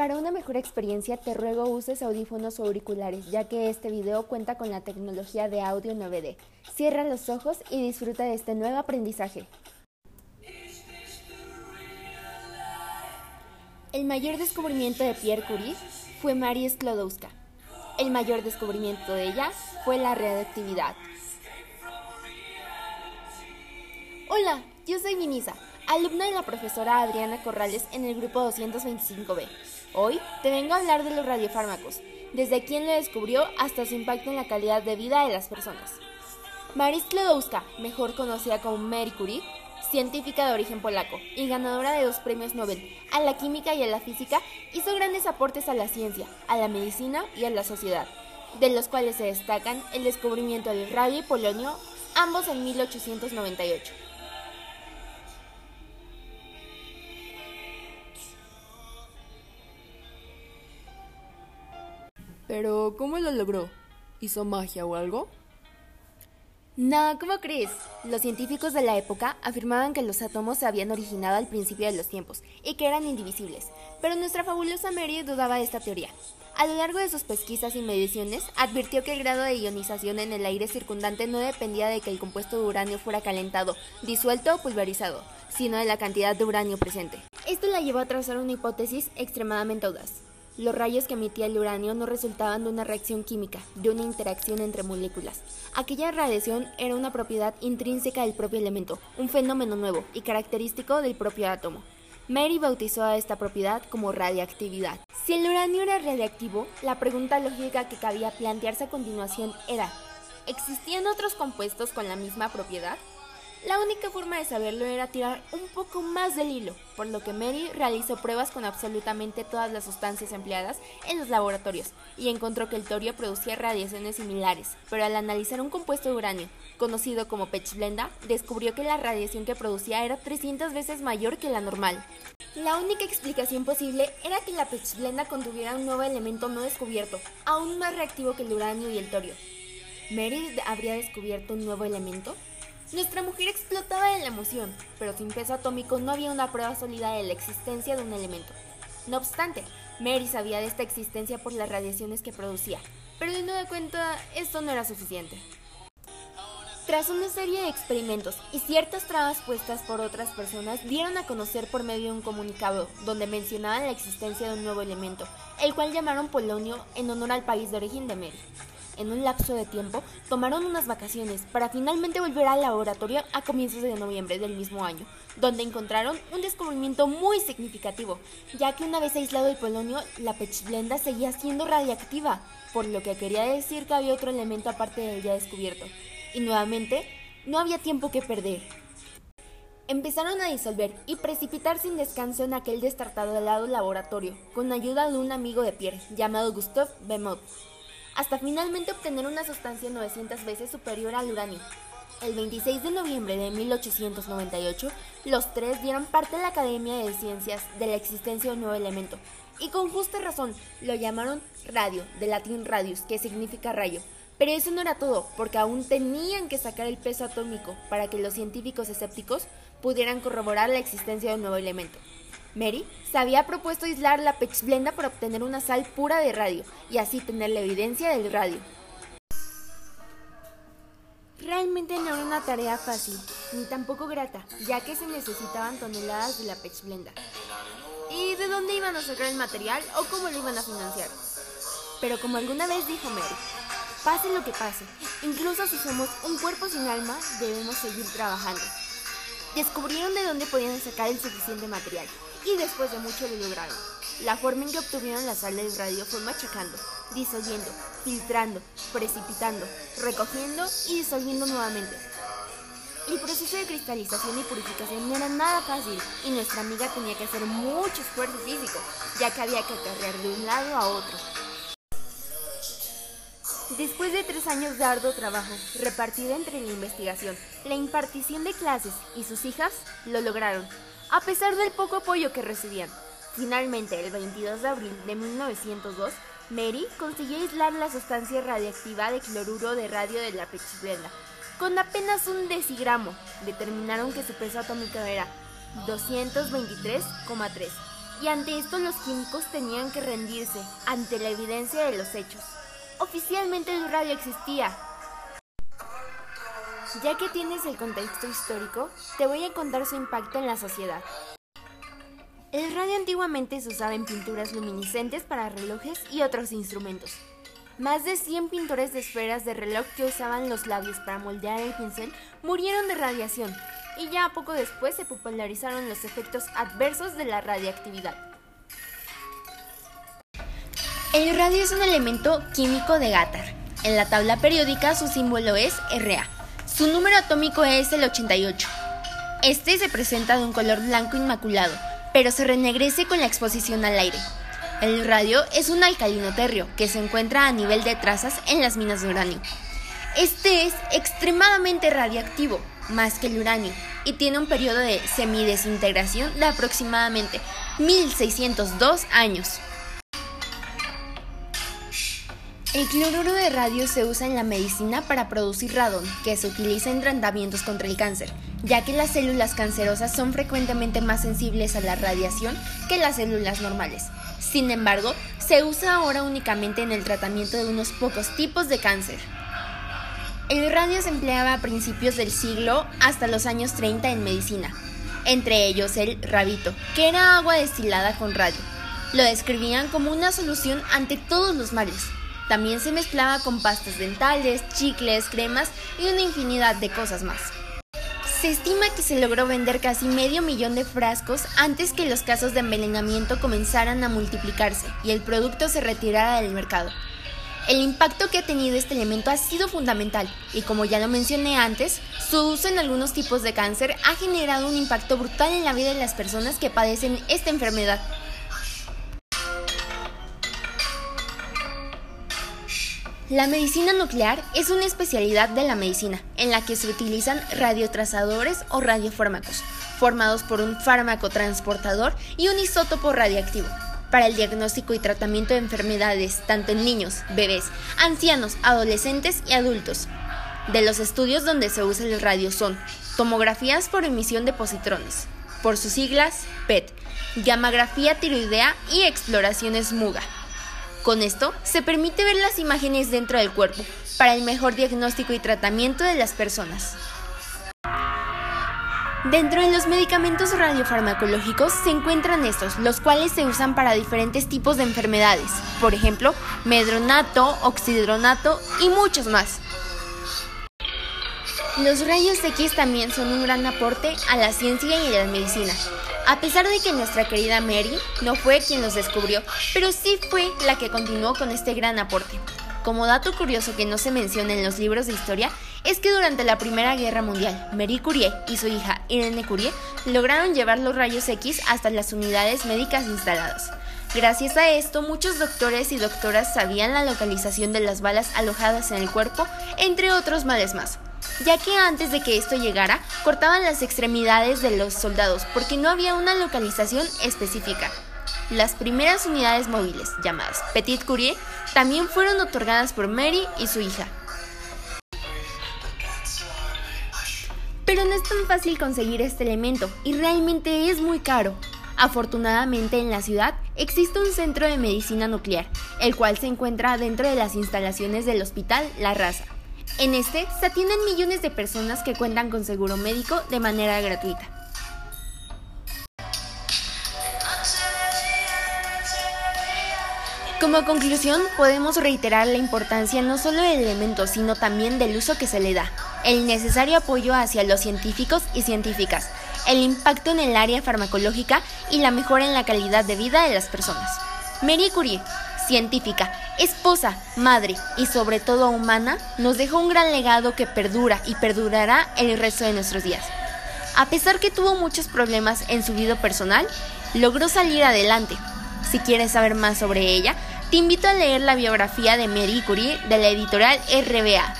Para una mejor experiencia te ruego uses audífonos o auriculares, ya que este video cuenta con la tecnología de audio 9D. Cierra los ojos y disfruta de este nuevo aprendizaje. El mayor descubrimiento de Pierre Curie fue Marie Sklodowska. El mayor descubrimiento de ella fue la radioactividad. Hola, yo soy Minisa, alumna de la profesora Adriana Corrales en el grupo 225B. Hoy te vengo a hablar de los radiofármacos, desde quién lo descubrió hasta su impacto en la calidad de vida de las personas. Marie Sklodowska, mejor conocida como Marie Curie, científica de origen polaco y ganadora de dos premios Nobel a la química y a la física, hizo grandes aportes a la ciencia, a la medicina y a la sociedad, de los cuales se destacan el descubrimiento del radio y polonio, ambos en 1898. Pero, ¿cómo lo logró? ¿Hizo magia o algo? No, ¿cómo crees? Los científicos de la época afirmaban que los átomos se habían originado al principio de los tiempos y que eran indivisibles, pero nuestra fabulosa Mary dudaba de esta teoría. A lo largo de sus pesquisas y mediciones, advirtió que el grado de ionización en el aire circundante no dependía de que el compuesto de uranio fuera calentado, disuelto o pulverizado, sino de la cantidad de uranio presente. Esto la llevó a trazar una hipótesis extremadamente audaz. Los rayos que emitía el uranio no resultaban de una reacción química, de una interacción entre moléculas. Aquella radiación era una propiedad intrínseca del propio elemento, un fenómeno nuevo y característico del propio átomo. Mary bautizó a esta propiedad como radiactividad. Si el uranio era radiactivo, la pregunta lógica que cabía plantearse a continuación era, ¿existían otros compuestos con la misma propiedad? La única forma de saberlo era tirar un poco más del hilo, por lo que Mary realizó pruebas con absolutamente todas las sustancias empleadas en los laboratorios y encontró que el torio producía radiaciones similares, pero al analizar un compuesto de uranio, conocido como pechblenda, descubrió que la radiación que producía era 300 veces mayor que la normal. La única explicación posible era que la pechblenda contuviera un nuevo elemento no descubierto, aún más reactivo que el uranio y el torio. ¿Mary habría descubierto un nuevo elemento? Nuestra mujer explotaba de la emoción, pero sin peso atómico no había una prueba sólida de la existencia de un elemento. No obstante, Mary sabía de esta existencia por las radiaciones que producía, pero de nueva cuenta esto no era suficiente. Tras una serie de experimentos y ciertas trabas puestas por otras personas, dieron a conocer por medio de un comunicado donde mencionaban la existencia de un nuevo elemento, el cual llamaron polonio en honor al país de origen de Mary en un lapso de tiempo, tomaron unas vacaciones para finalmente volver al laboratorio a comienzos de noviembre del mismo año, donde encontraron un descubrimiento muy significativo, ya que una vez aislado el polonio, la pechblenda seguía siendo radiactiva, por lo que quería decir que había otro elemento aparte de ya descubierto. Y nuevamente, no había tiempo que perder. Empezaron a disolver y precipitar sin descanso en aquel destartado lado laboratorio, con ayuda de un amigo de Pierre, llamado Gustave Bemot, hasta finalmente obtener una sustancia 900 veces superior al uranio. El 26 de noviembre de 1898, los tres dieron parte a la Academia de Ciencias de la existencia de un nuevo elemento, y con justa razón lo llamaron radio, de latín radius, que significa rayo. Pero eso no era todo, porque aún tenían que sacar el peso atómico para que los científicos escépticos pudieran corroborar la existencia de un nuevo elemento. Mary se había propuesto aislar la pechblenda para obtener una sal pura de radio y así tener la evidencia del radio. Realmente no era una tarea fácil, ni tampoco grata, ya que se necesitaban toneladas de la pechblenda. ¿Y de dónde iban a sacar el material o cómo lo iban a financiar? Pero como alguna vez dijo Mary, pase lo que pase, incluso si somos un cuerpo sin alma, debemos seguir trabajando. Descubrieron de dónde podían sacar el suficiente material y después de mucho lo lograron. La forma en que obtuvieron la sal del radio fue machacando, disolviendo, filtrando, precipitando, recogiendo y disolviendo nuevamente. El proceso de cristalización y purificación no era nada fácil y nuestra amiga tenía que hacer mucho esfuerzo físico, ya que había que acarrear de un lado a otro. Después de tres años de arduo trabajo, repartido entre la investigación, la impartición de clases y sus hijas, lo lograron a pesar del poco apoyo que recibían. Finalmente, el 22 de abril de 1902, Mary consiguió aislar la sustancia radiactiva de cloruro de radio de la pechblenda. Con apenas un decigramo, determinaron que su peso atómico era 223,3 y ante esto los químicos tenían que rendirse ante la evidencia de los hechos. Oficialmente el radio existía. Ya que tienes el contexto histórico, te voy a contar su impacto en la sociedad. El radio antiguamente se usaba en pinturas luminiscentes para relojes y otros instrumentos. Más de 100 pintores de esferas de reloj que usaban los labios para moldear el pincel murieron de radiación y ya poco después se popularizaron los efectos adversos de la radiactividad. El radio es un elemento químico de Gatar. En la tabla periódica su símbolo es Ra. Su número atómico es el 88. Este se presenta de un color blanco inmaculado pero se renegrece con la exposición al aire. El radio es un alcalino terrio que se encuentra a nivel de trazas en las minas de uranio. Este es extremadamente radiactivo, más que el uranio, y tiene un periodo de semidesintegración de aproximadamente 1602 años. El cloruro de radio se usa en la medicina para producir radón, que se utiliza en tratamientos contra el cáncer, ya que las células cancerosas son frecuentemente más sensibles a la radiación que las células normales. Sin embargo, se usa ahora únicamente en el tratamiento de unos pocos tipos de cáncer. El radio se empleaba a principios del siglo hasta los años 30 en medicina, entre ellos el rabito, que era agua destilada con radio. Lo describían como una solución ante todos los males también se mezclaba con pastas dentales, chicles, cremas y una infinidad de cosas más. Se estima que se logró vender casi medio millón de frascos antes que los casos de envenenamiento comenzaran a multiplicarse y el producto se retirara del mercado. El impacto que ha tenido este elemento ha sido fundamental y como ya lo mencioné antes, su uso en algunos tipos de cáncer ha generado un impacto brutal en la vida de las personas que padecen esta enfermedad. La medicina nuclear es una especialidad de la medicina en la que se utilizan radiotrazadores o radiofármacos, formados por un fármaco transportador y un isótopo radiactivo, para el diagnóstico y tratamiento de enfermedades tanto en niños, bebés, ancianos, adolescentes y adultos. De los estudios donde se usa el radio son tomografías por emisión de positrones, por sus siglas PET, gammagrafía tiroidea y exploraciones MUGA. Con esto se permite ver las imágenes dentro del cuerpo para el mejor diagnóstico y tratamiento de las personas. Dentro de los medicamentos radiofarmacológicos se encuentran estos, los cuales se usan para diferentes tipos de enfermedades, por ejemplo, medronato, oxidronato y muchos más. Los rayos X también son un gran aporte a la ciencia y a la medicina, a pesar de que nuestra querida Mary no fue quien los descubrió, pero sí fue la que continuó con este gran aporte. Como dato curioso que no se menciona en los libros de historia, es que durante la Primera Guerra Mundial, Marie Curie y su hija Irene Curie lograron llevar los rayos X hasta las unidades médicas instaladas. Gracias a esto, muchos doctores y doctoras sabían la localización de las balas alojadas en el cuerpo, entre otros males más ya que antes de que esto llegara, cortaban las extremidades de los soldados porque no había una localización específica. Las primeras unidades móviles, llamadas Petit Courier, también fueron otorgadas por Mary y su hija. Pero no es tan fácil conseguir este elemento y realmente es muy caro. Afortunadamente en la ciudad existe un centro de medicina nuclear, el cual se encuentra dentro de las instalaciones del Hospital La Raza. En este se atienden millones de personas que cuentan con seguro médico de manera gratuita. Como conclusión, podemos reiterar la importancia no solo del elemento, sino también del uso que se le da, el necesario apoyo hacia los científicos y científicas, el impacto en el área farmacológica y la mejora en la calidad de vida de las personas. Marie Curie, científica, esposa, madre y sobre todo humana, nos dejó un gran legado que perdura y perdurará el resto de nuestros días. A pesar que tuvo muchos problemas en su vida personal, logró salir adelante. Si quieres saber más sobre ella, te invito a leer la biografía de Marie Curie de la editorial RBA.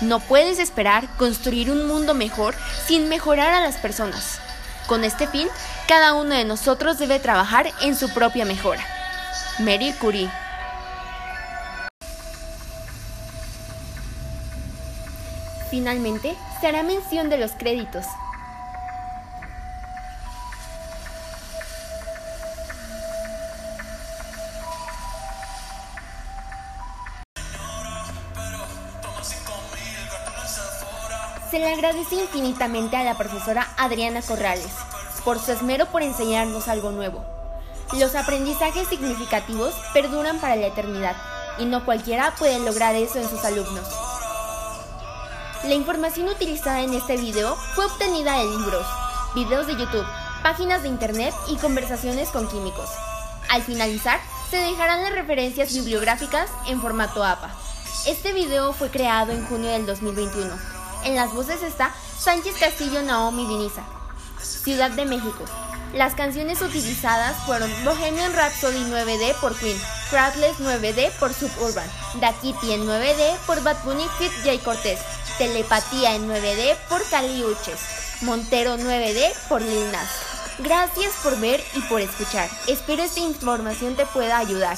No puedes esperar construir un mundo mejor sin mejorar a las personas. Con este fin, cada uno de nosotros debe trabajar en su propia mejora. Marie Curie. Finalmente, se hará mención de los créditos, se le agradece infinitamente a la profesora Adriana Corrales por su esmero por enseñarnos algo nuevo. Los aprendizajes significativos perduran para la eternidad y no cualquiera puede lograr eso en sus alumnos. La información utilizada en este video fue obtenida de libros, videos de YouTube, páginas de internet y conversaciones con químicos. Al finalizar, se dejarán las referencias bibliográficas en formato APA. Este video fue creado en junio del 2021. En las voces está Sánchez Castillo Naomi Viniza. Ciudad de México. Las canciones utilizadas fueron Bohemian Rhapsody 9D por Queen, Crowdless 9D por Suburban, Da Kitty en 9D por Bad Bunny Fit J Cortez, Telepatía en 9D por Cali Uches, Montero 9D por Lil Nas. Gracias por ver y por escuchar. Espero esta información te pueda ayudar.